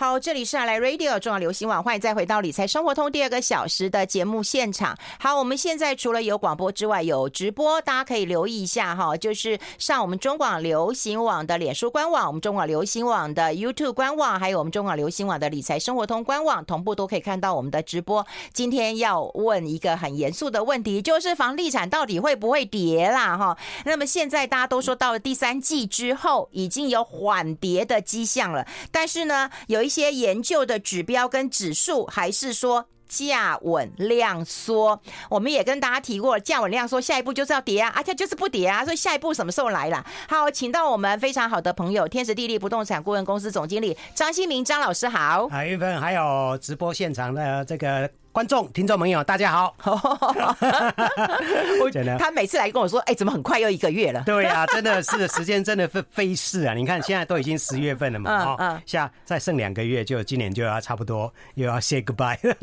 好，这里是阿来 Radio 中广流行网，欢迎再回到理财生活通第二个小时的节目现场。好，我们现在除了有广播之外，有直播，大家可以留意一下哈，就是上我们中广流行网的脸书官网，我们中广流行网的 YouTube 官网，还有我们中广流行网的理财生活通官网，同步都可以看到我们的直播。今天要问一个很严肃的问题，就是房地产到底会不会跌啦？哈，那么现在大家都说到了第三季之后，已经有缓跌的迹象了，但是呢，有一一些研究的指标跟指数，还是说价稳量缩？我们也跟大家提过，价稳量缩，下一步就是要跌啊，而且就是不跌啊，所以下一步什么时候来了？好，请到我们非常好的朋友，天时地利不动产顾问公司总经理张新明张老师好。好，韵芬还有直播现场的这个。观众、听众朋友，大家好！我觉得他每次来跟我说：“哎、欸，怎么很快又一个月了？”对呀、啊，真的是时间真的飞飞逝啊！你看现在都已经十月份了嘛，哦、嗯，下、嗯、再剩两个月，就今年就要差不多又要 say goodbye 了。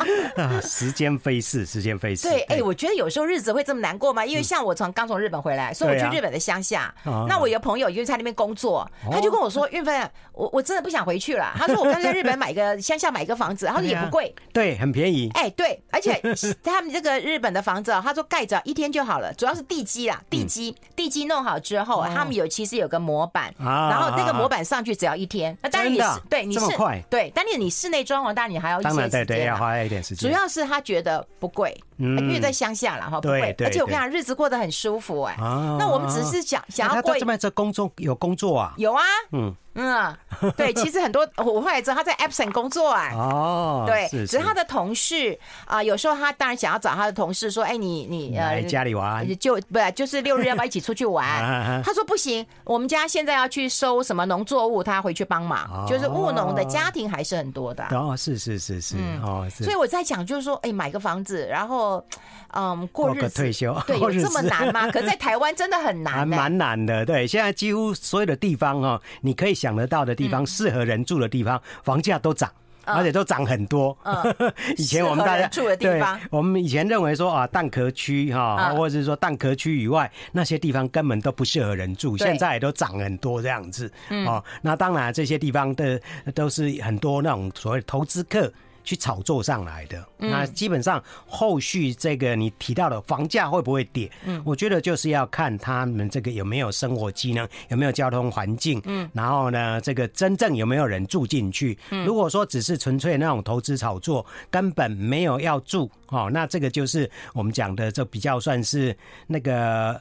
时间飞逝，时间飞逝。对，哎、欸，我觉得有时候日子会这么难过吗？因为像我从刚从日本回来，所以我去日本的乡下、啊。那我有朋友就在那边工作，他就跟我说：“运芬，我我真的不想回去了。”他说：“我刚在日本买个 乡下买一个房子，他说也不贵。”对。很便宜，哎、欸，对，而且 他们这个日本的房子，他说盖着一天就好了，主要是地基啦，地基，嗯、地基弄好之后，他们有其实有个模板，啊、然后那个模板上去只要一天，那当然你是对你是对，但是你室内装潢，当然你还要一些时间，对对，要花一点时间。主要是他觉得不贵，嗯，因为在乡下了哈，不贵，而且我跟你讲，日子过得很舒服哎、欸。那我们只是想想要过，他这边这工作有工作啊，有啊，嗯。嗯，对，其实很多我后来知道他在 Epson 工作啊，哦，对，是是只是他的同事啊、呃，有时候他当然想要找他的同事说，哎，你你呃来家里玩，就不就是六日要不要一起出去玩？他说不行，我们家现在要去收什么农作物，他回去帮忙，哦、就是务农的家庭还是很多的。哦，是是是是，嗯、哦，所以我在讲就是说，哎，买个房子，然后嗯过日子，退休，对，有这么难吗？可是在台湾真的很难、蛮难的。对，现在几乎所有的地方哦，你可以想得到的地方。适合人住的地方，房价都涨，而且都涨很多。嗯、以前我们大家住的地方，我们以前认为说啊，蛋壳区哈，或者是说蛋壳区以外那些地方根本都不适合人住，现在也都涨很多这样子。哦，那当然这些地方的都是很多那种所谓投资客。去炒作上来的，那基本上后续这个你提到的房价会不会跌？嗯，我觉得就是要看他们这个有没有生活机能，有没有交通环境，嗯，然后呢，这个真正有没有人住进去？嗯，如果说只是纯粹那种投资炒作，根本没有要住哦，那这个就是我们讲的，这比较算是那个。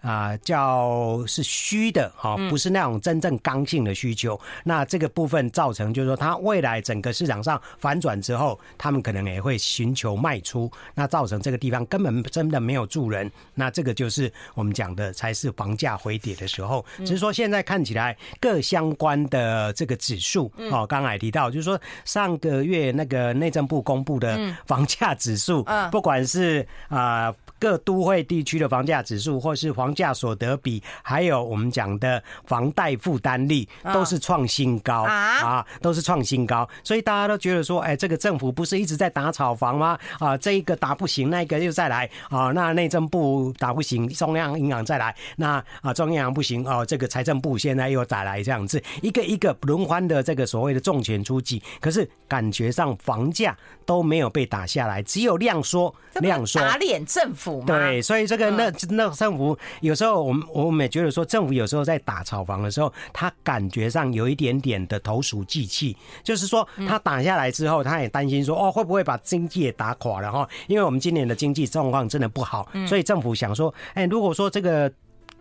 啊，叫是虚的哈，不是那种真正刚性的需求。那这个部分造成，就是说，它未来整个市场上反转之后，他们可能也会寻求卖出，那造成这个地方根本真的没有住人。那这个就是我们讲的，才是房价回跌的时候。只是说现在看起来各相关的这个指数，哦，刚才提到，就是说上个月那个内政部公布的房价指数，不管是啊。各都会地区的房价指数，或是房价所得比，还有我们讲的房贷负担率，都是创新高啊，都是创新高。所以大家都觉得说，哎，这个政府不是一直在打炒房吗？啊，这一个打不行，那一个又再来啊，那内政部打不行，中央银行再来，那啊，中央银行不行哦，这个财政部现在又再来这样子，一个一个轮番的这个所谓的重拳出击，可是感觉上房价都没有被打下来，只有量缩，量缩，打脸政府。对，所以这个那那政府有时候我们我们也觉得说，政府有时候在打炒房的时候，他感觉上有一点点的投鼠忌器，就是说他打下来之后，他也担心说哦，会不会把经济也打垮了哈？因为我们今年的经济状况真的不好，所以政府想说，哎，如果说这个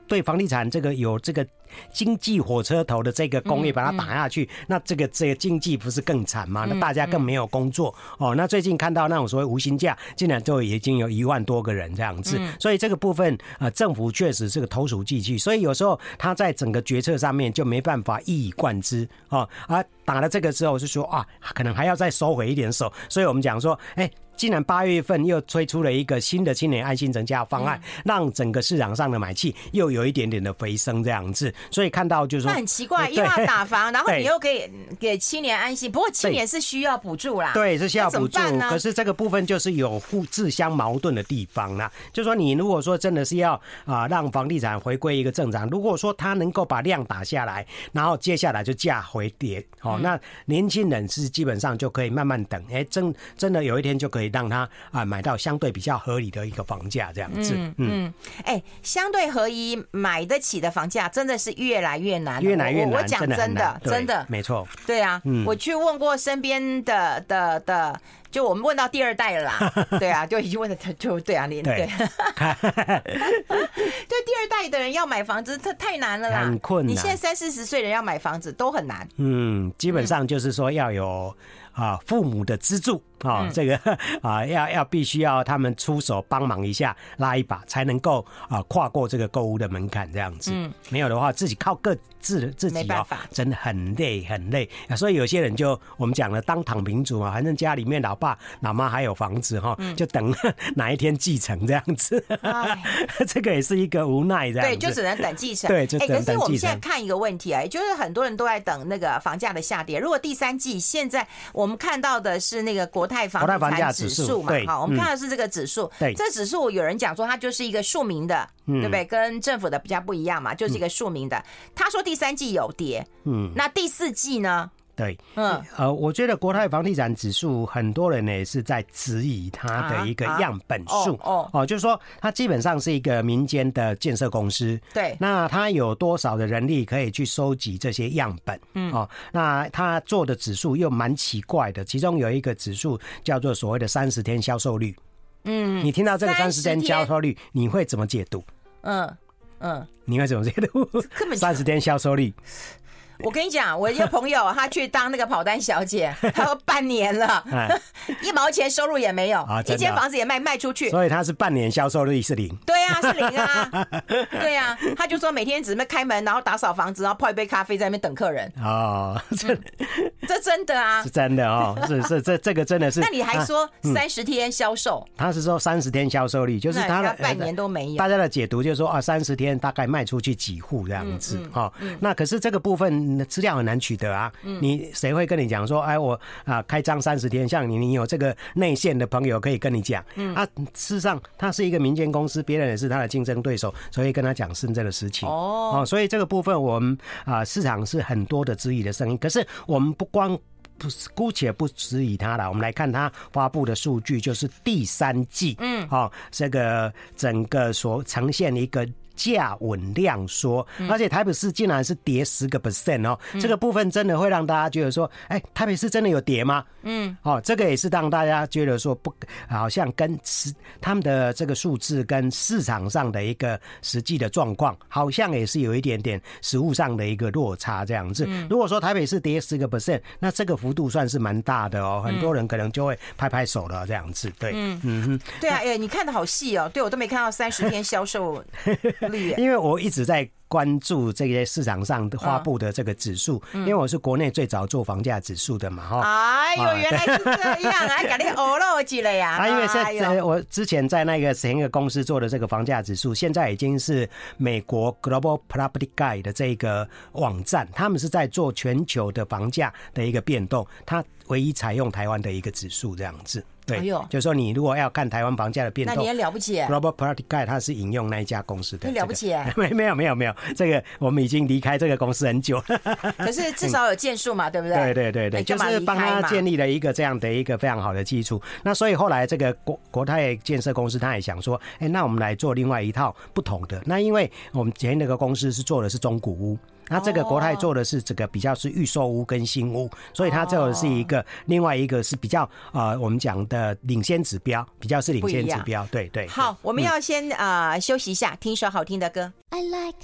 对房地产这个有这个。经济火车头的这个工业把它打下去，那这个这个经济不是更惨吗？那大家更没有工作哦。那最近看到那种所谓无薪假，竟然就已经有一万多个人这样子，所以这个部分啊，政府确实是个投鼠忌器，所以有时候他在整个决策上面就没办法一以贯之哦。啊打了这个之后，就说啊，可能还要再收回一点手。所以我们讲说，哎，竟然八月份又推出了一个新的青年安心成家方案，嗯、让整个市场上的买气又有一点点的回升这样子。所以看到就是说，那很奇怪，又要打房，然后你又可以给青年安心，不过青年是需要补助啦，对，是需要补助。可是这个部分就是有互自相矛盾的地方啦。就是说，你如果说真的是要啊让房地产回归一个正常，如果说它能够把量打下来，然后接下来就价回跌，哦，那年轻人是基本上就可以慢慢等，哎，真真的有一天就可以让他啊买到相对比较合理的一个房价这样子。嗯嗯，哎，相对合一买得起的房价真的是越来越难，越来越难。我讲真的，真的，没错。对啊，我去问过身边的的的。就我们问到第二代了啦，对啊，就已经问的就对啊，你对，对，对第二代的人要买房子，这太难了啦，很困难。你现在三四十岁人要买房子都很难。嗯，基本上就是说要有啊父母的资助。啊、哦，这个 啊，要要必须要他们出手帮忙一下，拉一把，才能够啊跨过这个购物的门槛，这样子。嗯，没有的话，自己靠各自自己哦，真的很累很累。所以有些人就我们讲了，当躺平族嘛，反正家里面老爸老妈还有房子哈，就等 哪一天继承这样子。哎、这个也是一个无奈。对，就只能等继承。对，就等等继承。可是我们现在看一个问题啊，也就是很多人都在等那个房价的下跌。如果第三季现在我们看到的是那个国。国泰房产指数嘛，好，我们看的是这个指数。对，这指数有人讲说它就是一个庶民的，对不对？跟政府的比较不一样嘛，就是一个庶民的。他说第三季有跌，嗯，那第四季呢？对，嗯，呃，我觉得国泰房地产指数很多人呢也是在质疑它的一个样本数，哦，哦，就是说它基本上是一个民间的建设公司，对，那它有多少的人力可以去收集这些样本？嗯，哦，那它做的指数又蛮奇怪的，其中有一个指数叫做所谓的三十天销售率，嗯，你听到这个三十天销售率，你会怎么解读？嗯嗯，你会怎么解读？三十天销售率。我跟你讲，我一个朋友，他去当那个跑单小姐，他说半年了，一毛钱收入也没有，一间房子也卖卖出去，所以他是半年销售率是零。对啊，是零啊，对啊，他就说每天只是开门，然后打扫房子，然后泡一杯咖啡，在那边等客人。哦，这这真的啊，是真的哦，是是这这个真的是。那你还说三十天销售？他是说三十天销售率，就是他的半年都没有。大家的解读就是说啊，三十天大概卖出去几户这样子哈。那可是这个部分。资料很难取得啊！你谁会跟你讲说，哎，我啊开张三十天，像你，你有这个内线的朋友可以跟你讲。啊，事实上，他是一个民间公司，别人也是他的竞争对手，所以跟他讲是这个事情。哦，所以这个部分我们啊市场是很多的质疑的声音。可是我们不光不姑且不质疑他了，我们来看他发布的数据，就是第三季，嗯，好，这个整个所呈现一个。价稳量缩，而且台北市竟然是跌十个 percent 哦，这个部分真的会让大家觉得说，哎，台北市真的有跌吗？嗯，哦，这个也是让大家觉得说不，好像跟实他们的这个数字跟市场上的一个实际的状况，好像也是有一点点实物上的一个落差这样子。如果说台北市跌十个 percent，那这个幅度算是蛮大的哦，很多人可能就会拍拍手了这样子。对，嗯嗯，对啊，哎，你看的好细哦，对我都没看到三十天销售。因为我一直在关注这些市场上发布的这个指数，因为我是国内最早做房价指数的嘛，哈。哎呦，原来是这样啊！赶紧欧了去了呀。啊，因为在我之前在那个前一个公司做的这个房价指数，现在已经是美国 Global Property Guide 的这个网站，他们是在做全球的房价的一个变动，它唯一采用台湾的一个指数这样子。对，就是说你如果要看台湾房价的变动，那你也了不起。Global Property Guide 它是引用那一家公司的，你了不起。没没有没有没有，这个我们已经离开这个公司很久了。可是至少有建树嘛，对不对？对对对对，就是帮他建立了一个这样的一个非常好的基础。那所以后来这个国国泰建设公司他也想说，哎，那我们来做另外一套不同的。那因为我们前那个公司是做的是中古屋。那这个国泰做的是这个比较是预售屋跟新屋，所以它这个是一个另外一个是比较啊、呃，我们讲的领先指标，比较是领先指标，对对。好，我们要先啊、呃、休息一下，听一首好听的歌。I like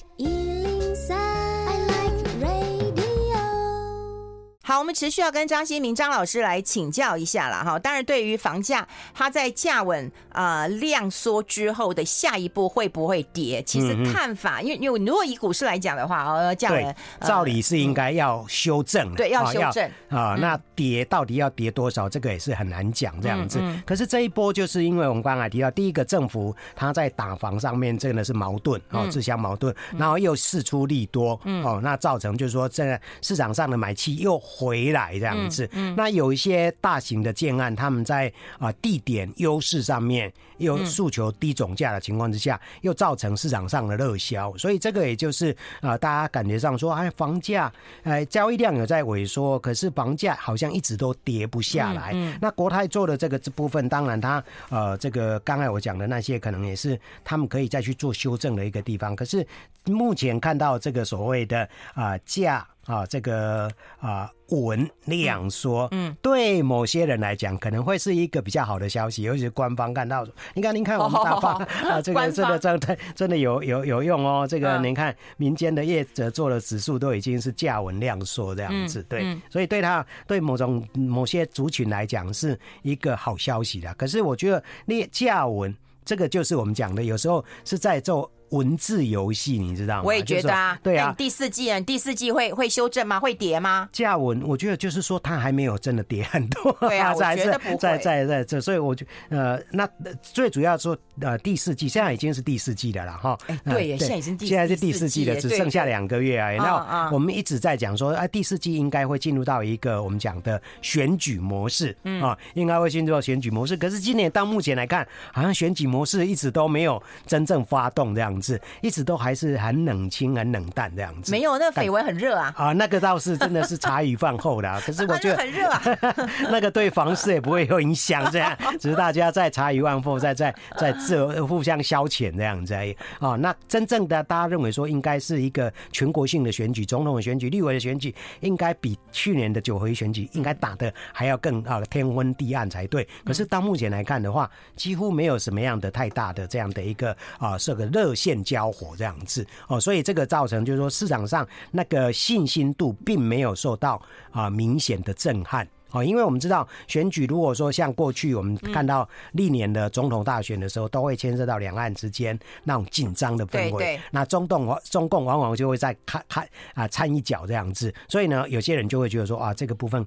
好，我们持续要跟张新明张老师来请教一下了哈。当然，对于房价，它在价稳啊量缩之后的下一步会不会跌？其实看法，因为因为如果以股市来讲的话，哦，价稳照理是应该要修正，对，要修正啊。那跌到底要跌多少？这个也是很难讲这样子。可是这一波就是因为我们刚才提到，第一个政府他在打房上面真的是矛盾哦，自相矛盾，然后又事出利多，哦，那造成就是说这个市场上的买气又。回来这样子，那有一些大型的建案，他们在啊地点优势上面又诉求低总价的情况之下，又造成市场上的热销，所以这个也就是啊大家感觉上说，哎，房价哎交易量有在萎缩，可是房价好像一直都跌不下来。那国泰做的这个这部分，当然它呃这个刚才我讲的那些，可能也是他们可以再去做修正的一个地方。可是目前看到这个所谓的啊价。啊，这个啊稳量缩，嗯，对某些人来讲可能会是一个比较好的消息，尤其是官方看到，你看，您看我们大方 啊，这个真的真的真的有有有用哦。这个您看民间的业者做的指数都已经是价稳量缩这样子，对，所以对他对某种某些族群来讲是一个好消息的。可是我觉得那价稳这个就是我们讲的，有时候是在做。文字游戏，你知道吗？我也觉得啊，对啊。第四季啊，第四季会会修正吗？会跌吗？价文，我觉得就是说它还没有真的跌很多。对啊，我觉得不会。在在在这，所以我就呃，那最主要说呃，第四季现在已经是第四季的了哈。哎，对，现在已经现在是第四季了，只剩下两个月而已。那我们一直在讲说，啊，第四季应该会进入到一个我们讲的选举模式啊，应该会进入到选举模式。可是今年到目前来看，好像选举模式一直都没有真正发动这样子，一直都。还是很冷清、很冷淡这样子。没有，那个绯闻很热啊。啊，那个倒是真的是茶余饭后的。可是我觉得很热啊。那个对房市也不会有影响，这样只是大家在茶余饭后，在在在这互相消遣这样子而已。啊，那真正的大家认为说，应该是一个全国性的选举，总统的选举、立委的选举，应该比去年的九合一选举应该打的还要更啊天昏地暗才对。可是到目前来看的话，几乎没有什么样的太大的这样的一个啊，这个热线交火这样。样子哦，所以这个造成就是说市场上那个信心度并没有受到啊明显的震撼哦，因为我们知道选举如果说像过去我们看到历年的总统大选的时候，都会牵涉到两岸之间那种紧张的氛围，那中共中共往往就会在看看啊掺一脚这样子，所以呢，有些人就会觉得说啊这个部分。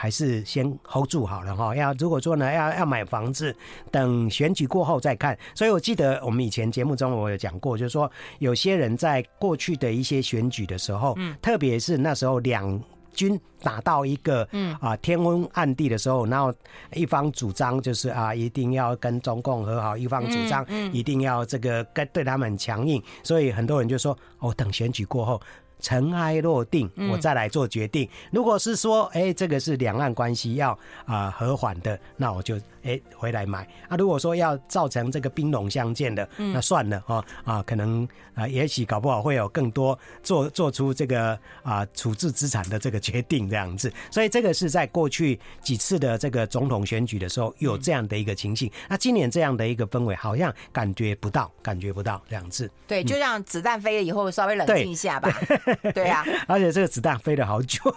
还是先 hold 住好了哈。要如果说呢，要要买房子，等选举过后再看。所以我记得我们以前节目中我有讲过，就是说有些人在过去的一些选举的时候，嗯，特别是那时候两军打到一个嗯啊天昏暗地的时候，然后一方主张就是啊一定要跟中共和好，一方主张一定要这个跟对他们强硬，所以很多人就说哦，等选举过后。尘埃落定，我再来做决定。如果是说，哎、欸，这个是两岸关系要啊、呃、和缓的，那我就哎、欸、回来买。啊，如果说要造成这个兵戎相见的，那算了啊啊，可能啊，也许搞不好会有更多做做出这个啊处置资产的这个决定这样子。所以这个是在过去几次的这个总统选举的时候有这样的一个情形。那今年这样的一个氛围好像感觉不到，感觉不到这样子。对，就让子弹飞了以后稍微冷静一下吧。对啊，而且这个子弹飞了好久。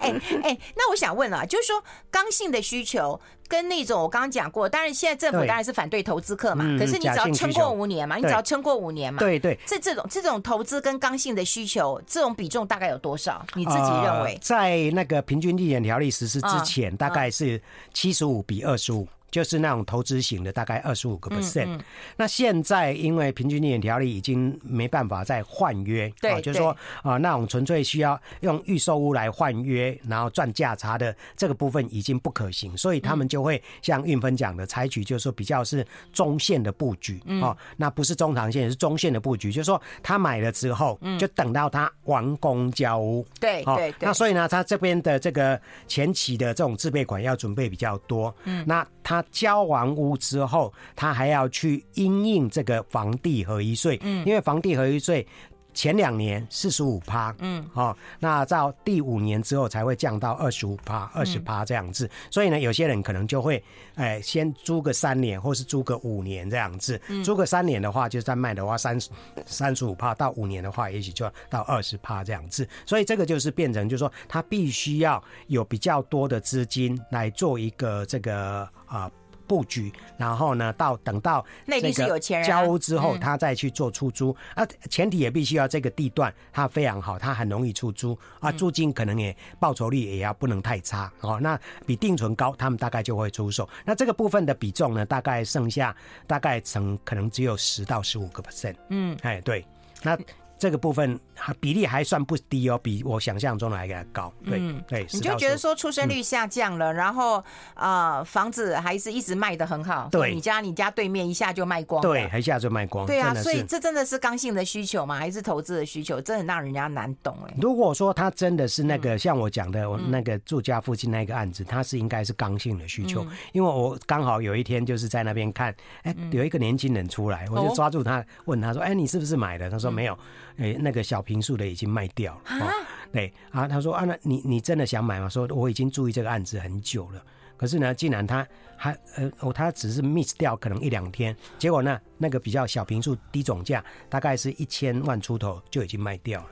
哎哎，那我想问啊，就是说刚性的需求跟那种我刚刚讲过，当然现在政府当然是反对投资客嘛，可是你只要撑过五年嘛，你只要撑过五年嘛，对对，这这种这种投资跟刚性的需求这种比重大概有多少？你自己认为？在那个平均地点条例实施之前，大概是七十五比二十五。就是那种投资型的，大概二十五个 percent。那现在因为平均地权条例已经没办法再换约，对，就是说啊，那种纯粹需要用预售屋来换约，然后赚价差的这个部分已经不可行，所以他们就会像运分讲的，采取就是说比较是中线的布局哦，那不是中长线，是中线的布局，就是说他买了之后，就等到他完工交屋，对对。那所以呢，他这边的这个前期的这种自备款要准备比较多，嗯，那他。交完屋之后，他还要去因应这个房地合一税，嗯，因为房地合一税前两年四十五趴，嗯，哦，那到第五年之后才会降到二十五趴、二十趴这样子。所以呢，有些人可能就会，哎，先租个三年，或是租个五年这样子。租个三年的话，就再卖的话三十三十五趴，到五年的话，也许就要到二十趴这样子。所以这个就是变成，就是说他必须要有比较多的资金来做一个这个啊。呃布局，然后呢，到等到那个交屋之后，他再去做出租啊。前提也必须要这个地段它非常好，它很容易出租啊。租金可能也报酬率也要不能太差哦。那比定存高，他们大概就会出售。那这个部分的比重呢，大概剩下大概成可能只有十到十五个 percent。嗯，哎，对，那。这个部分还比例还算不低哦，比我想象中的还要高。对、嗯、对，你就觉得说出生率下降了，嗯、然后啊、呃，房子还是一直卖的很好。对，你家你家对面一下就卖光了。对，一下就卖光。对啊，所以这真的是刚性的需求吗？还是投资的需求？真的让人家难懂哎。如果说他真的是那个、嗯、像我讲的，我那个住家附近那个案子，他是应该是刚性的需求，嗯、因为我刚好有一天就是在那边看，哎，有一个年轻人出来，我就抓住他问他说，哎，你是不是买的？他说没有。哎，那个小平数的已经卖掉了。哦、对啊，他说啊，那你你真的想买吗？说我已经注意这个案子很久了，可是呢，竟然他还呃哦，他只是 miss 掉可能一两天，结果呢，那个比较小平数低总价，大概是一千万出头就已经卖掉了。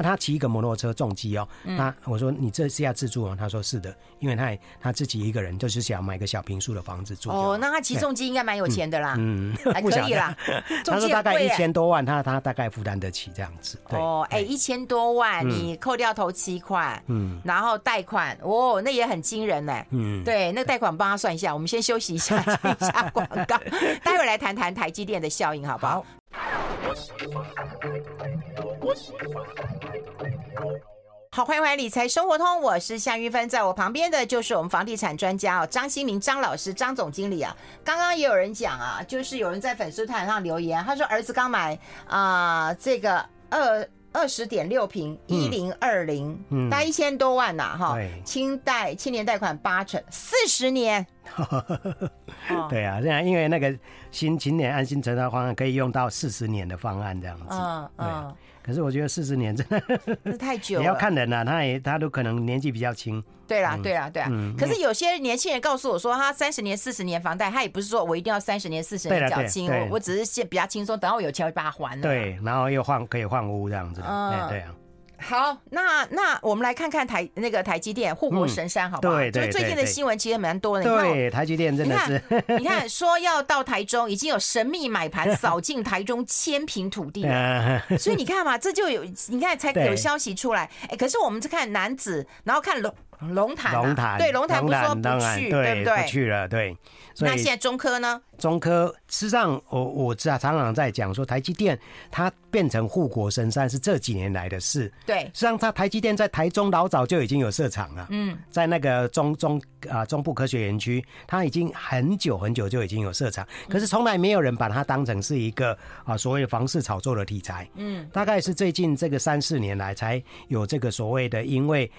那、啊、他骑一个摩托车重机哦，那我说你这是要自住吗？他说是的，因为他也他自己一个人就是想买个小平数的房子住。哦，那他骑重机应该蛮有钱的啦，嗯，还可以啦。他说大概一千多万，他他大概负担得起这样子。哦，哎，一千多万，你扣掉头期款，嗯，然后贷款，哦，那也很惊人呢。嗯，对，那个贷款帮他算一下，我们先休息一下，接一下广告，待会来谈谈台积电的效应，好不好？好，欢迎回来理财生活通，我是夏玉芬，在我旁边的就是我们房地产专家哦，张新明张老师，张总经理啊。刚刚也有人讲啊，就是有人在粉丝团上留言，他说儿子刚买啊、这个二二十点六平一零二零，大概一千多万呐，哈，清贷青年贷款八成，四十年。对啊，这样因为那个新青年安心成长方案可以用到四十年的方案这样子，嗯嗯。可是我觉得四十年真的 太久了，也要看人啊，他也他都可能年纪比较轻。对啦，对啦，对啊。可是有些年轻人告诉我说，他三十年、四十年房贷，他也不是说我一定要三十年、四十年缴清，我我只是先比较轻松，等到我有钱会把它还了。对，然后又换可以换屋这样子。嗯，对啊。好，那那我们来看看台那个台积电护国神山，好不好？对对，就是最近的新闻其实蛮多的。对，台积电真的是，你看说要到台中，已经有神秘买盘扫进台中千平土地了。所以你看嘛，这就有你看才有消息出来。哎，可是我们是看男子，然后看龙龙潭，龙潭对龙潭不说不去，对不对？不去了，对。那现在中科呢？中科事实上，我我知道常常在讲说，台积电它变成护国神山是这几年来的事。对，实际上它台积电在台中老早就已经有设厂了。嗯，在那个中中啊中部科学园区，它已经很久很久就已经有设厂，可是从来没有人把它当成是一个啊所谓房市炒作的题材。嗯，大概是最近这个三四年来才有这个所谓的，因为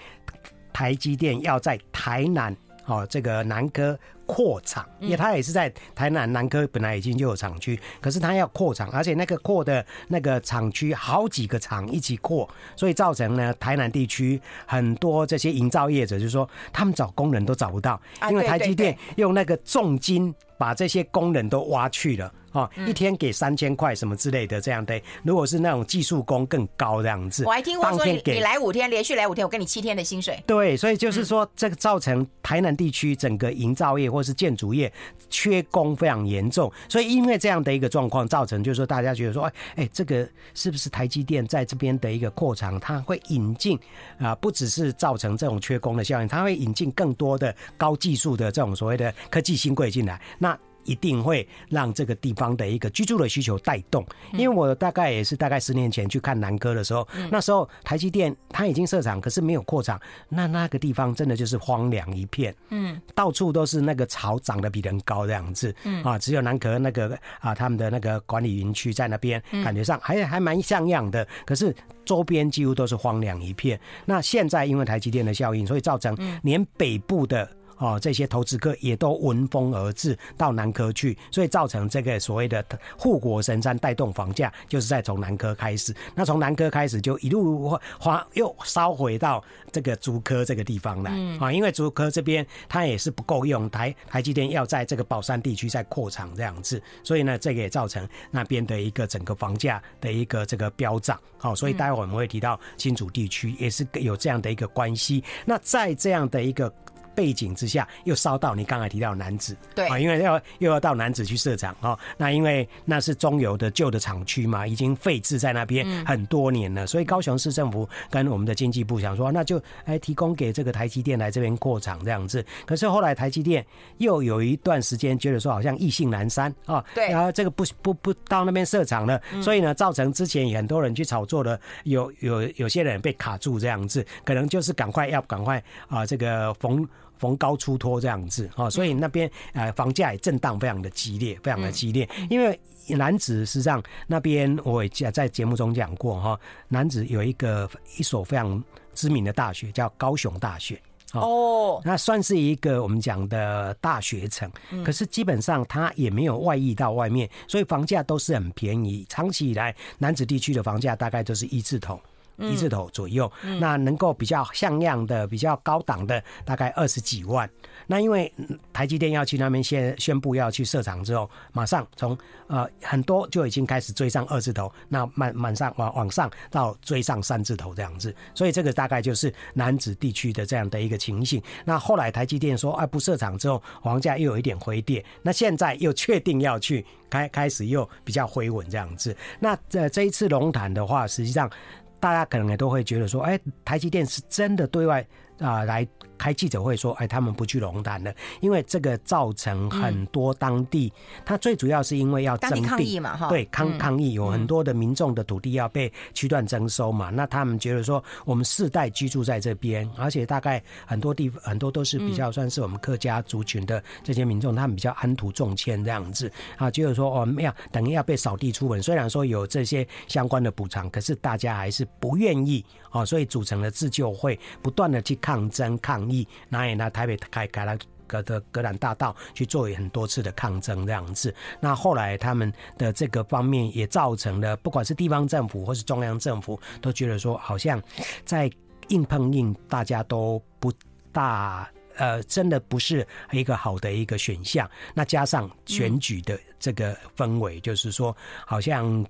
台积电要在台南哦这个南科。扩厂，因为它也是在台南南科本来已经就有厂区，可是它要扩厂，而且那个扩的那个厂区好几个厂一起扩，所以造成呢台南地区很多这些营造业者就是说他们找工人都找不到，因为台积电用那个重金把这些工人都挖去了。哦，一天给三千块什么之类的这样的，如果是那种技术工更高这样子。我还听过说你你来五天，连续来五天，我给你七天的薪水。对，所以就是说这个造成台南地区整个营造业或是建筑业缺工非常严重，所以因为这样的一个状况，造成就是说大家觉得说，哎哎，这个是不是台积电在这边的一个扩厂，它会引进啊，不只是造成这种缺工的效应，它会引进更多的高技术的这种所谓的科技新贵进来。那一定会让这个地方的一个居住的需求带动，因为我大概也是大概十年前去看南科的时候，那时候台积电它已经设厂，可是没有扩厂，那那个地方真的就是荒凉一片，嗯，到处都是那个草长得比人高这样子，嗯。啊，只有南科那个啊他们的那个管理园区在那边，感觉上还还蛮像样的，可是周边几乎都是荒凉一片。那现在因为台积电的效应，所以造成连北部的。哦，这些投资客也都闻风而至到南科去，所以造成这个所谓的护国神山带动房价，就是在从南科开始。那从南科开始就一路花又烧回到这个竹科这个地方来啊，因为竹科这边它也是不够用，台台积电要在这个宝山地区再扩厂这样子，所以呢，这个也造成那边的一个整个房价的一个这个飙涨。好，所以待会我们会提到新竹地区也是有这样的一个关系。那在这样的一个。背景之下，又烧到你刚才提到的楠梓，对啊，因为要又要到男子去设厂哦。那因为那是中油的旧的厂区嘛，已经废置在那边很多年了，所以高雄市政府跟我们的经济部想说，那就哎提供给这个台积电来这边扩厂这样子。可是后来台积电又有一段时间觉得说好像意兴阑珊啊，对，然后这个不不不到那边设厂了，所以呢，造成之前很多人去炒作的，有有有些人被卡住这样子，可能就是赶快要赶快啊这个逢。逢高出脱这样子啊，所以那边呃房价也震荡非常的激烈，非常的激烈。因为男子实际上那边我也在节目中讲过哈，楠梓有一个一所非常知名的大学叫高雄大学哦，那算是一个我们讲的大学城，可是基本上它也没有外溢到外面，所以房价都是很便宜。长期以来，南子地区的房价大概都是一字头。一字头左右，那能够比较像样的、比较高档的，大概二十几万。那因为台积电要去那边先宣布要去设厂之后，马上从呃很多就已经开始追上二字头，那慢慢上往往上到追上三字头这样子。所以这个大概就是南子地区的这样的一个情形。那后来台积电说啊不设厂之后，房价又有一点回跌，那现在又确定要去开开始又比较回稳这样子。那这这一次龙潭的话，实际上。大家可能也都会觉得说，哎，台积电是真的对外啊来。开记者会说：“哎，他们不去龙潭了，因为这个造成很多当地，他最主要是因为要征地抗议嘛，哈，对，抗抗议有很多的民众的土地要被区段征收嘛，那他们觉得说，我们世代居住在这边，而且大概很多地方很多都是比较算是我们客家族群的这些民众，他们比较安土重迁这样子。啊，就是说我们要等于要被扫地出门，虽然说有这些相关的补偿，可是大家还是不愿意哦，所以组成了自救会，不断的去抗争抗议。”那也拿台北开开了格的格兰大道去做很多次的抗争这样子，那后来他们的这个方面也造成了，不管是地方政府或是中央政府都觉得说，好像在硬碰硬，大家都不大。呃，真的不是一个好的一个选项。那加上选举的这个氛围，就是说，好像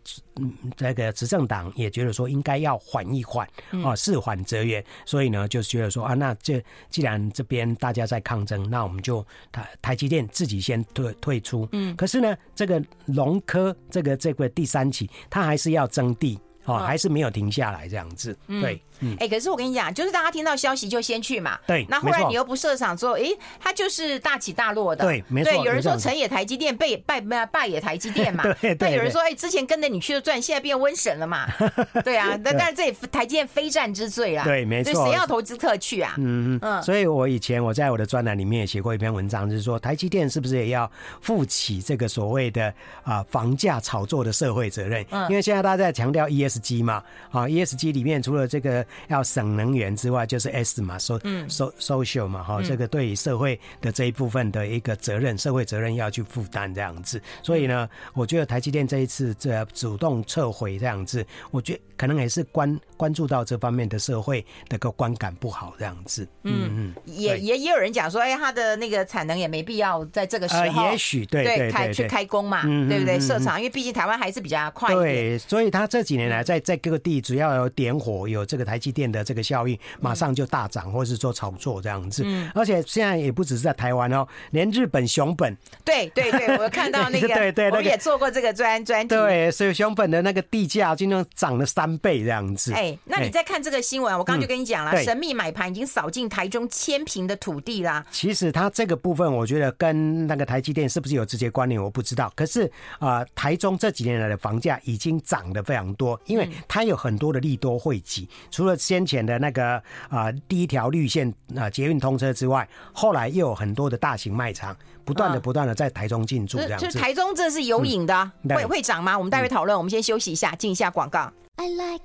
这个执政党也觉得说应该要缓一缓啊，事缓则圆。所以呢，就觉得说啊，那这既然这边大家在抗争，那我们就台台积电自己先退退出。嗯，可是呢，这个龙科这个这个第三期，它还是要征地。哦，还是没有停下来这样子，对，嗯，哎，可是我跟你讲，就是大家听到消息就先去嘛，对，那后来你又不设厂之后，哎，它就是大起大落的，对，没错。对，有人说成也台积电，败败败也台积电嘛，对，对。有人说，哎，之前跟着你去的赚，现在变瘟神了嘛，对啊，那但是这也台积电非战之罪啦，对，没错。谁要投资特去啊？嗯嗯。所以我以前我在我的专栏里面也写过一篇文章，就是说台积电是不是也要负起这个所谓的啊房价炒作的社会责任？嗯，因为现在大家在强调 ESG 嘛。啊，ESG 里面除了这个要省能源之外，就是 S 嘛，so so social 嘛，哈，这个对于社会的这一部分的一个责任，社会责任要去负担这样子。所以呢，我觉得台积电这一次这主动撤回这样子，我觉得可能也是关关注到这方面的社会的个观感不好这样子。嗯嗯，也也也有人讲说，哎，他的那个产能也没必要在这个时候，也许对对开去开工嘛，对不对？设厂，因为毕竟台湾还是比较快。对，所以他这几年来在在各个地主要有点火，有这个台积电的这个效应，马上就大涨，或是做炒作这样子。嗯，而且现在也不只是在台湾哦，连日本熊本，对对对，我看到那个，对对，我也做过这个专专题。对，所以熊本的那个地价今天涨了三倍这样子。哎，那你再看这个新闻，我刚刚就跟你讲了，神秘买盘已经扫进台中千平的土地啦。其实它这个部分，我觉得跟那个台积电是不是有直接关联，我不知道。可是啊，呃，台中这几年来的房价已经涨得非常多，因为它有很很多的利多汇集，除了先前的那个啊、呃、第一条绿线啊、呃、捷运通车之外，后来又有很多的大型卖场不断的不断的在台中进驻，这样子。就台中这是有影的，嗯、会会涨吗？我们待会讨论。嗯、我们先休息一下，进一下广告。I like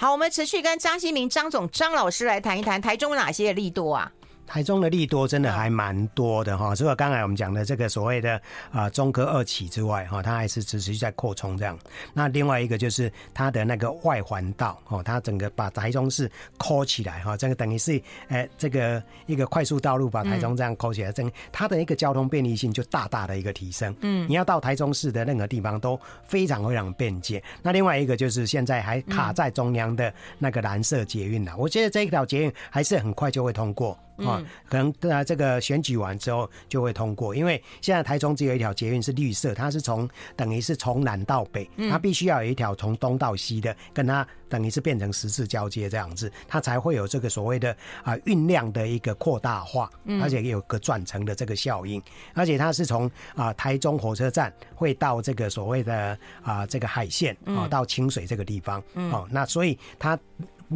好，我们持续跟张新明张总张老师来谈一谈台中有哪些力度啊？台中的利多真的还蛮多的哈，除了刚才我们讲的这个所谓的啊中科二期之外哈，它还是持续在扩充这样。那另外一个就是它的那个外环道哦，它整个把台中市抠起来哈，这个等于是哎这个一个快速道路把台中这样抠起来，整它的一个交通便利性就大大的一个提升。嗯，你要到台中市的任何地方都非常非常便捷。那另外一个就是现在还卡在中央的那个蓝色捷运了，我觉得这一条捷运还是很快就会通过。啊，可能啊，这个选举完之后就会通过，因为现在台中只有一条捷运是绿色，它是从等于是从南到北，它必须要有一条从东到西的，跟它等于是变成十字交接这样子，它才会有这个所谓的啊运量的一个扩大化，而且有个转乘的这个效应，而且它是从啊台中火车站会到这个所谓的啊这个海线啊到清水这个地方，哦，那所以它。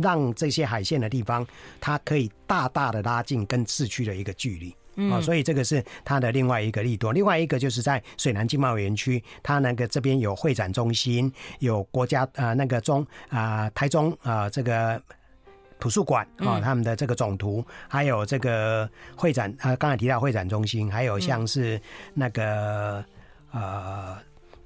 让这些海线的地方，它可以大大的拉近跟市区的一个距离，嗯，所以这个是它的另外一个利多。另外一个就是在水南经贸园区，它那个这边有会展中心，有国家啊那个中啊台中啊这个图书馆啊他们的这个总图，还有这个会展啊刚才提到会展中心，还有像是那个呃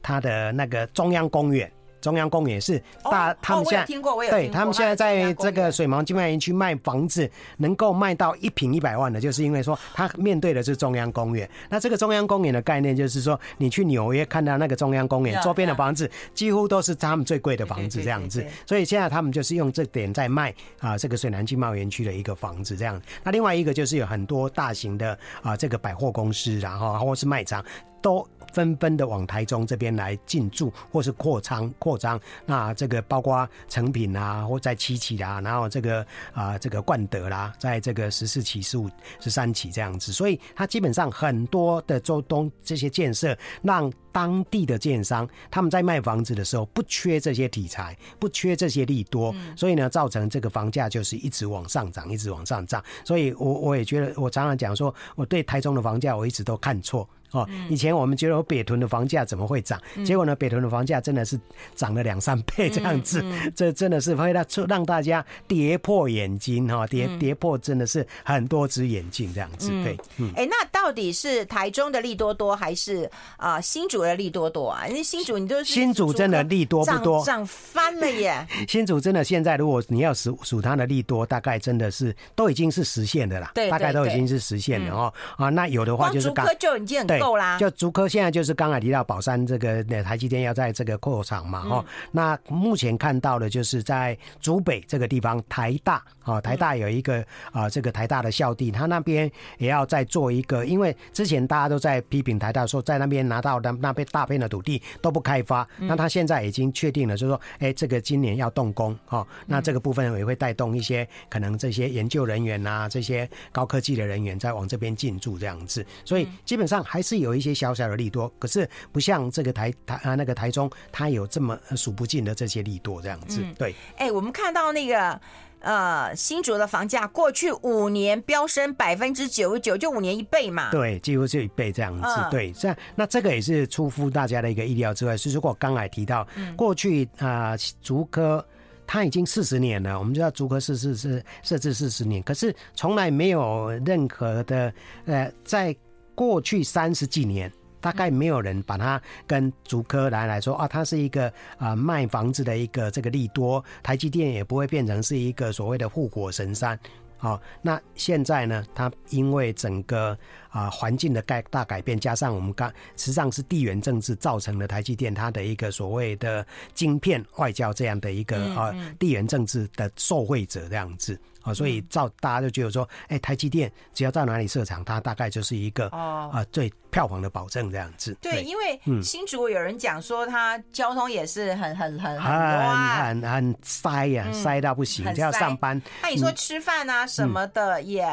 它的那个中央公园。中央公园是大，哦、他们现在听过，我有对他们现在在这个水湳经贸园区卖房子，能够卖到一平一百万的，就是因为说他面对的是中央公园。那这个中央公园的概念就是说，你去纽约看到那个中央公园周边的房子，几乎都是他们最贵的房子这样子。所以现在他们就是用这点在卖啊，这个水南经贸园区的一个房子这样。那另外一个就是有很多大型的啊，这个百货公司，然后或是卖场都。纷纷的往台中这边来进驻，或是扩仓扩张。那这个包括诚品啊，或在七期啊，然后这个啊、这个冠德啦，在这个十四期、十五、十三期这样子。所以它基本上很多的周东这些建设，让当地的建商他们在卖房子的时候不缺这些题材，不缺这些利多，所以呢，造成这个房价就是一直往上涨，一直往上涨。所以我我也觉得，我常常讲说，我对台中的房价我一直都看错。哦，以前我们觉得北屯的房价怎么会涨？结果呢，北屯的房价真的是涨了两三倍这样子，这真的是会让让大家跌破眼睛哈，跌跌破真的是很多只眼镜这样子。对，嗯，哎，那到底是台中的利多多，还是啊新竹的利多多啊？因为新竹你都是新竹真的利多不多？涨翻了耶！新竹真的现在如果你要数数它的利多，大概真的是都已经是实现的啦，对，大概都已经是实现的哦。啊，那有的话就是竹科就已经很够啦。就竹科现在就是刚才提到宝山这个台积电要在这个扩厂嘛，哈、嗯，那目前看到的就是在竹北这个地方，台大啊，台大有一个啊，这个台大的校地，他那边也要再做一个，因为之前大家都在批评台大说在那边拿到那那边大片的土地都不开发，那他现在已经确定了，就是说，哎，这个今年要动工，哈，那这个部分也会带动一些可能这些研究人员啊，这些高科技的人员在往这边进驻这样子，所以基本上还是有一些。小小的利多，可是不像这个台台啊那个台中，它有这么数不尽的这些利多这样子。对，哎，我们看到那个呃新竹的房价，过去五年飙升百分之九十九，就五年一倍嘛。对，几乎是一倍这样子。对，这样那这个也是出乎大家的一个意料之外。是如果刚才提到过去啊竹科，它已经四十年了，我们知道竹科是是是设置四十年，可是从来没有任何的呃在。过去三十几年，大概没有人把它跟竹科来来说啊，它是一个啊卖房子的一个这个利多，台积电也不会变成是一个所谓的护火神山。好，那现在呢，它因为整个啊环境的改大改变，加上我们刚实际上是地缘政治造成了台积电它的一个所谓的晶片外交这样的一个啊地缘政治的受惠者这样子。啊，所以照大家就觉得说，哎、欸，台积电只要到哪里设厂，它大概就是一个哦啊最票房的保证这样子。对，对因为新竹有人讲说，它交通也是很很很很很塞呀、啊，塞到不行，就、嗯、要上班。那你说吃饭啊什么的也。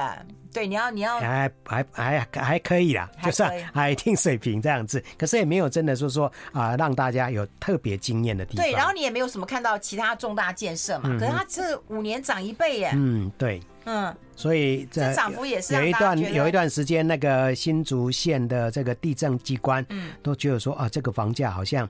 对，你要你要还还还还可以啦，就是还一定水平这样子，可是也没有真的说说啊、呃，让大家有特别惊艳的地方。对，然后你也没有什么看到其他重大建设嘛？嗯、可是它这五年涨一倍耶。嗯，对，嗯，所以这涨幅也是有一段有一段时间，那个新竹县的这个地政机关，嗯，都觉得说啊，这个房价好像。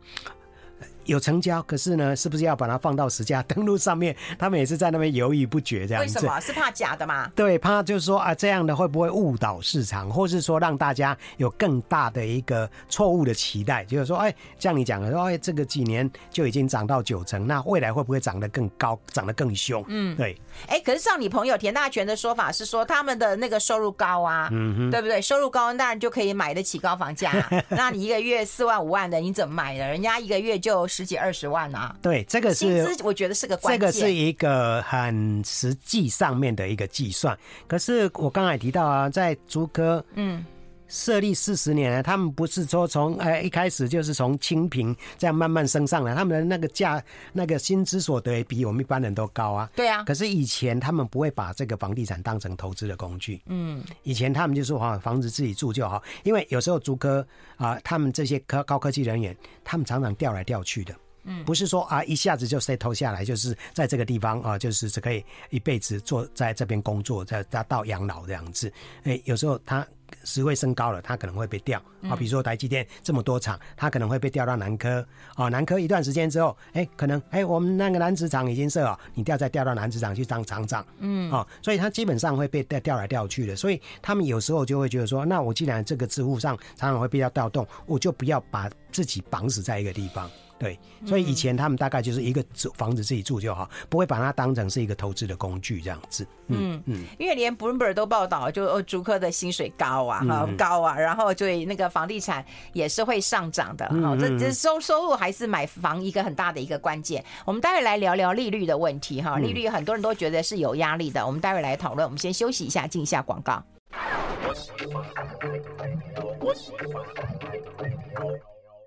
有成交，可是呢，是不是要把它放到实价登录上面？他们也是在那边犹豫不决，这样子。为什么？是怕假的吗？对，怕就是说啊，这样的会不会误导市场，或是说让大家有更大的一个错误的期待？就是说，哎，像你讲的说，哎，这个几年就已经涨到九成，那未来会不会涨得更高，涨得更凶？嗯，对。哎，可是照你朋友田大全的说法是说，他们的那个收入高啊，嗯哼，对不对？收入高，当然就可以买得起高房价。那你一个月四万五万的，你怎么买的？人家一个月就十几二十万啊！对，这个是薪资，我觉得是个关键。这个是一个很实际上面的一个计算。可是我刚才提到啊，在租科，嗯，设立四十年，他们不是说从呃一开始就是从清贫这样慢慢升上来，他们的那个价、那个薪资所得也比我们一般人都高啊。对啊。可是以前他们不会把这个房地产当成投资的工具。嗯。以前他们就说哈，房子自己住就好，因为有时候租科啊，他们这些科高科技人员，他们常常调来调去的。嗯，不是说啊一下子就 settle 下来，就是在这个地方啊，就是只可以一辈子坐在这边工作，再再到养老这样子。哎，有时候他职位升高了，他可能会被调啊。比如说台积电这么多厂，他可能会被调到南科啊。南科一段时间之后，哎，可能哎我们那个男子厂已经设了，你调再调到男子厂去当厂长，嗯啊，所以他基本上会被调调来调去的。所以他们有时候就会觉得说，那我既然这个职务上常常会被调动，我就不要把自己绑死在一个地方。对，所以以前他们大概就是一个房子自己住就好，不会把它当成是一个投资的工具这样子。嗯嗯，因为连 Bloomberg 都报道，就竹科的薪水高啊，哈高啊，然后所以那个房地产也是会上涨的。哈，这这收收入还是买房一个很大的一个关键。我们待会来聊聊利率的问题哈，利率很多人都觉得是有压力的，我们待会来讨论。我们先休息一下，进一下广告。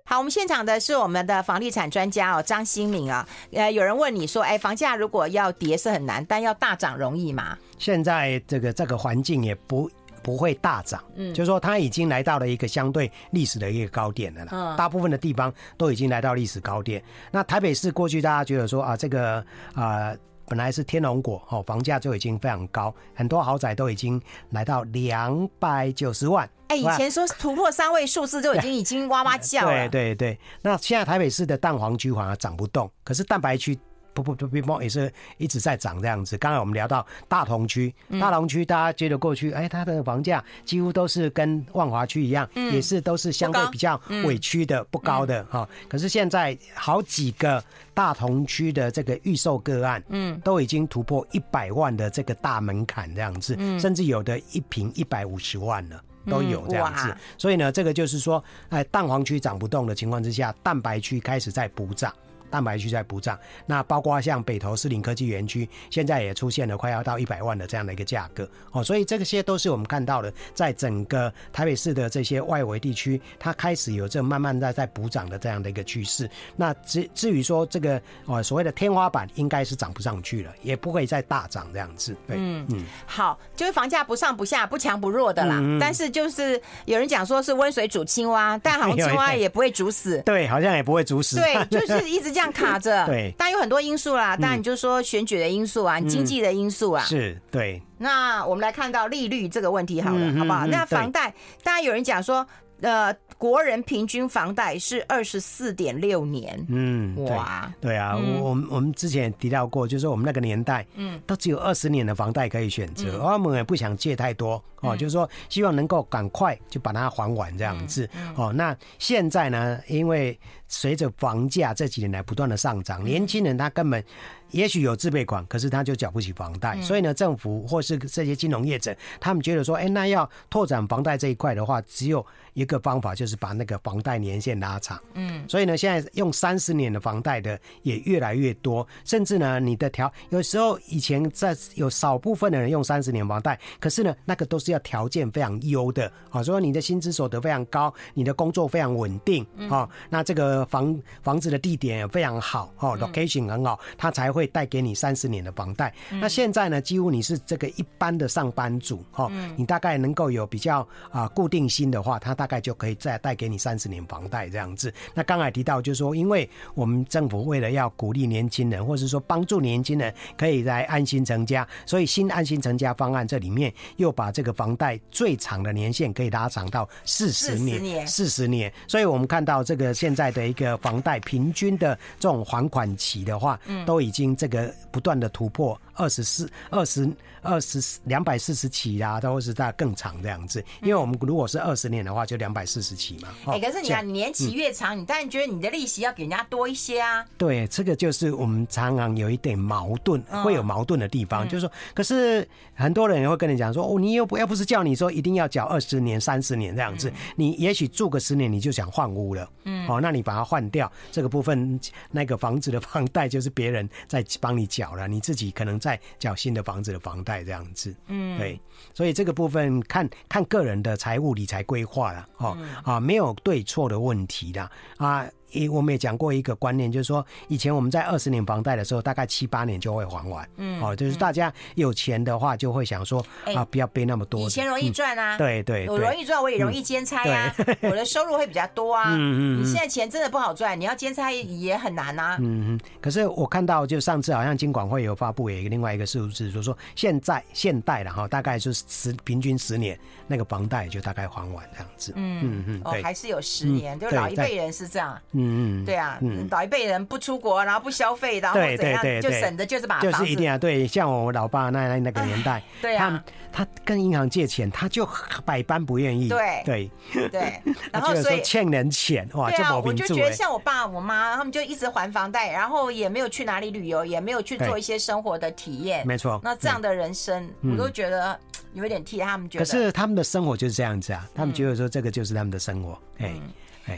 好，我们现场的是我们的房地产专家哦，张新明啊。呃，有人问你说，哎，房价如果要跌是很难，但要大涨容易吗？现在这个这个环境也不不会大涨，嗯，就是说它已经来到了一个相对历史的一个高点了啦。嗯，大部分的地方都已经来到历史高点。那台北市过去大家觉得说啊，这个啊。本来是天龙果哦，房价就已经非常高，很多豪宅都已经来到两百九十万。哎，以前说突破三位数字就已经已经哇哇叫了。对对对，那现在台北市的蛋黄区反而涨不动，可是蛋白区。不不不不，也是一直在涨这样子。刚才我们聊到大同区，大同区大家觉得过去，哎，它的房价几乎都是跟万华区一样，也是都是相对比较委屈的，不高的哈。可是现在好几个大同区的这个预售个案，嗯，都已经突破一百万的这个大门槛这样子，甚至有的一平一百五十万了，都有这样子。所以呢，这个就是说，哎，蛋黄区涨不动的情况之下，蛋白区开始在补涨。蛋白区在补涨，那包括像北投士林科技园区，现在也出现了快要到一百万的这样的一个价格哦，所以这些都是我们看到的，在整个台北市的这些外围地区，它开始有这慢慢在在补涨的这样的一个趋势。那至至于说这个哦所谓的天花板，应该是涨不上去了，也不会再大涨这样子。对，嗯嗯，好，就是房价不上不下，不强不弱的啦。嗯、但是就是有人讲说是温水煮青蛙，但好像青蛙 也不会煮死。对，好像也不会煮死。对，就是一直。这样卡着，对，当然有很多因素啦。当然你就说选举的因素啊，经济的因素啊，是对。那我们来看到利率这个问题好了，好不好？那房贷，当然有人讲说，呃，国人平均房贷是二十四点六年。嗯，哇，对啊，我我们我们之前也提到过，就是说我们那个年代，嗯，都只有二十年的房贷可以选择，我们也不想借太多哦，就是说希望能够赶快就把它还完这样子。哦，那现在呢，因为随着房价这几年来不断的上涨，年轻人他根本也许有自备款，可是他就缴不起房贷，所以呢，政府或是这些金融业者，他们觉得说，哎，那要拓展房贷这一块的话，只有一个方法，就是把那个房贷年限拉长。嗯，所以呢，现在用三十年的房贷的也越来越多，甚至呢，你的条有时候以前在有少部分的人用三十年房贷，可是呢，那个都是要条件非常优的，啊，说你的薪资所得非常高，你的工作非常稳定，啊，那这个。房房子的地点也非常好哦，location 很好，他才会带给你三十年的房贷。嗯、那现在呢，几乎你是这个一般的上班族哈，嗯、你大概能够有比较啊固定薪的话，他大概就可以再带给你三十年房贷这样子。那刚才提到就是说，因为我们政府为了要鼓励年轻人，或者是说帮助年轻人可以来安心成家，所以新安心成家方案这里面又把这个房贷最长的年限可以拉长到四十年，四十年。所以我们看到这个现在的一个房贷平均的这种还款期的话，都已经这个不断的突破。二十四、二十二十两百四十起啦，都是在更长这样子。因为我们如果是二十年的话，就两百四十起嘛。哎、欸，可是你啊，你年期越长，嗯、你当然觉得你的利息要给人家多一些啊。对，这个就是我们常常有一点矛盾，嗯、会有矛盾的地方，嗯、就是说，可是很多人也会跟你讲说，哦，你又不要不是叫你说一定要缴二十年、三十年这样子，嗯、你也许住个十年你就想换屋了，嗯，哦，那你把它换掉，这个部分那个房子的房贷就是别人在帮你缴了，你自己可能。在缴新的房子的房贷这样子，嗯，对，所以这个部分看看个人的财务理财规划了，哦，啊，没有对错的问题的啊。诶，我们也讲过一个观念，就是说，以前我们在二十年房贷的时候，大概七八年就会还完。嗯，哦，就是大家有钱的话，就会想说啊，不要背那么多。以前容易赚啊，对对，我容易赚，我也容易兼差啊，我的 收入会比较多啊。嗯嗯，你现在钱真的不好赚，你要兼差也很难啊。嗯嗯，可是我看到，就上次好像金管会有发布有一个另外一个数字，就是说现在现代了哈，大概就是十平均十年那个房贷就大概还完这样子。嗯嗯嗯，哦，还是有十年，就老一辈人是这样。嗯嗯，对啊，嗯，老一辈人不出国，然后不消费，然后怎样就省的就是把就是一定要对，像我老爸那那那个年代，对啊，他他跟银行借钱，他就百般不愿意，对对。对，然后所以欠人钱哇，对啊，我就觉得像我爸我妈他们就一直还房贷，然后也没有去哪里旅游，也没有去做一些生活的体验，没错，那这样的人生我都觉得有一点替他们觉得，可是他们的生活就是这样子啊，他们觉得说这个就是他们的生活，哎。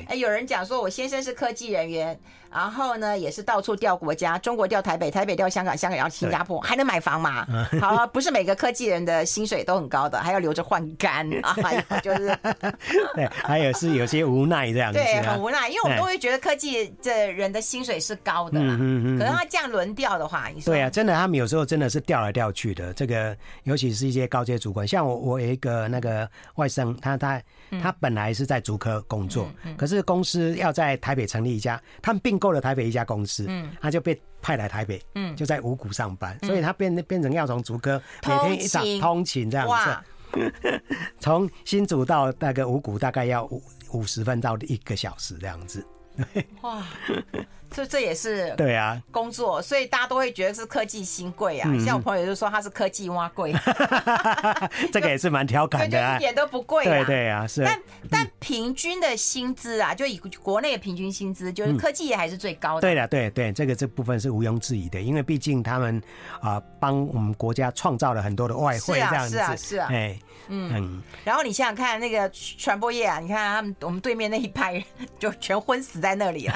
哎，有人讲说，我先生是科技人员，然后呢，也是到处调国家，中国调台北，台北调香港，香港调新加坡，对还能买房吗？好、啊，不是每个科技人的薪水都很高的，还要留着换肝啊，就是，对，还有是有些无奈这样子、啊，对，很无奈，因为我们都会觉得科技的人的薪水是高的啦，嗯嗯可是他这样轮调的话，你说，对啊，真的，他们有时候真的是调来调去的，这个尤其是一些高阶主管，像我，我有一个那个外甥，他他。他本来是在竹科工作，可是公司要在台北成立一家，他们并购了台北一家公司，嗯、他就被派来台北，嗯、就在五股上班，嗯、所以他变变成要从竹科每天一早通勤这样子，从新竹到那个五股大概要五五十分到一个小时这样子，哇。这这也是对啊，工作，所以大家都会觉得是科技新贵啊。像我朋友就说他是科技挖贵，这个也是蛮调侃的，一点都不贵。啊对对啊，是。但但平均的薪资啊，就以国内的平均薪资，就是科技业还是最高的。对的，对对，这个这部分是毋庸置疑的，因为毕竟他们啊帮我们国家创造了很多的外汇，这样子。是啊，是啊，哎，嗯。然后你想想看，那个传播业啊，你看他们我们对面那一派人就全昏死在那里了。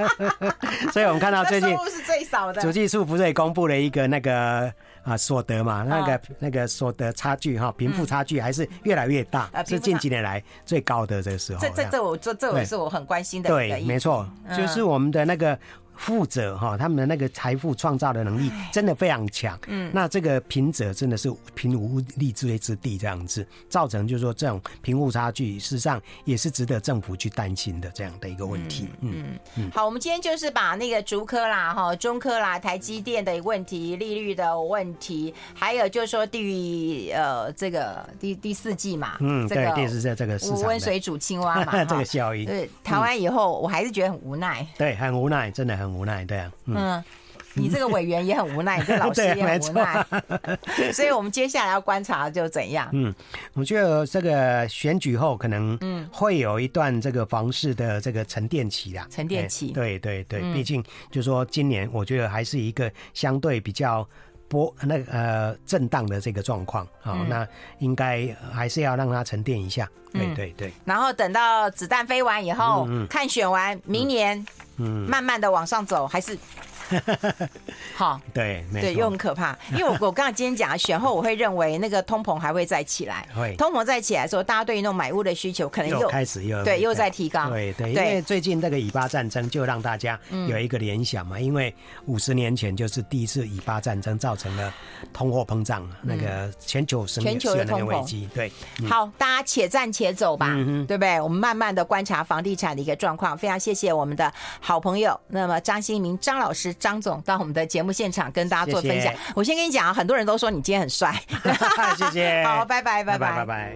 所以，我们看到最近，是最少的。主计处不是也公布了一个那个啊所得嘛？那个那个所得差距哈，贫富差距还是越来越大，是近几年来最高的这个时候。这这这我这这我是我很关心的。对，没错，就是我们的那个。富者哈，他们的那个财富创造的能力真的非常强。嗯，那这个贫者真的是贫无立锥之地，这样子造成就是说这种贫富差距，事实上也是值得政府去担心的这样的一个问题。嗯嗯，嗯好，我们今天就是把那个竹科啦、哈中科啦、台积电的问题、利率的问题，还有就是说第呃这个第第四季嘛，嗯，这个对，是在这个温水煮青蛙嘛，这个效应。对，台湾以后我还是觉得很无奈。对，很无奈，真的很。无奈，对啊，嗯，嗯，你这个委员也很无奈，你这老师 也很无奈，所以我们接下来要观察就怎样？嗯，我觉得这个选举后可能嗯。会有一段这个房市的这个沉淀期啦，沉淀期，对对对，毕竟就是说今年我觉得还是一个相对比较波那个呃震荡的这个状况，好，那应该还是要让它沉淀一下，对对对，然后等到子弹飞完以后，看选完明年。嗯，慢慢的往上走，还是 好，对，对，又很可怕。因为我我刚刚今天讲选后，我会认为那个通膨还会再起来。会，通膨再起来的时候，大家对于那种买屋的需求可能又，开始又对又在提高。对对，因为最近那个以巴战争就让大家有一个联想嘛，嗯、因为五十年前就是第一次以巴战争造成了通货膨胀，嗯、那个全球全球的那个危机。对，嗯、好，大家且战且走吧，对不对？我们慢慢的观察房地产的一个状况。非常谢谢我们的好朋友，那么张新明张老师张总到我们的节目现场跟大家做分享。谢谢，我先跟你讲啊，很多人都说你今天很帅，谢谢，好，拜拜，拜拜，拜拜。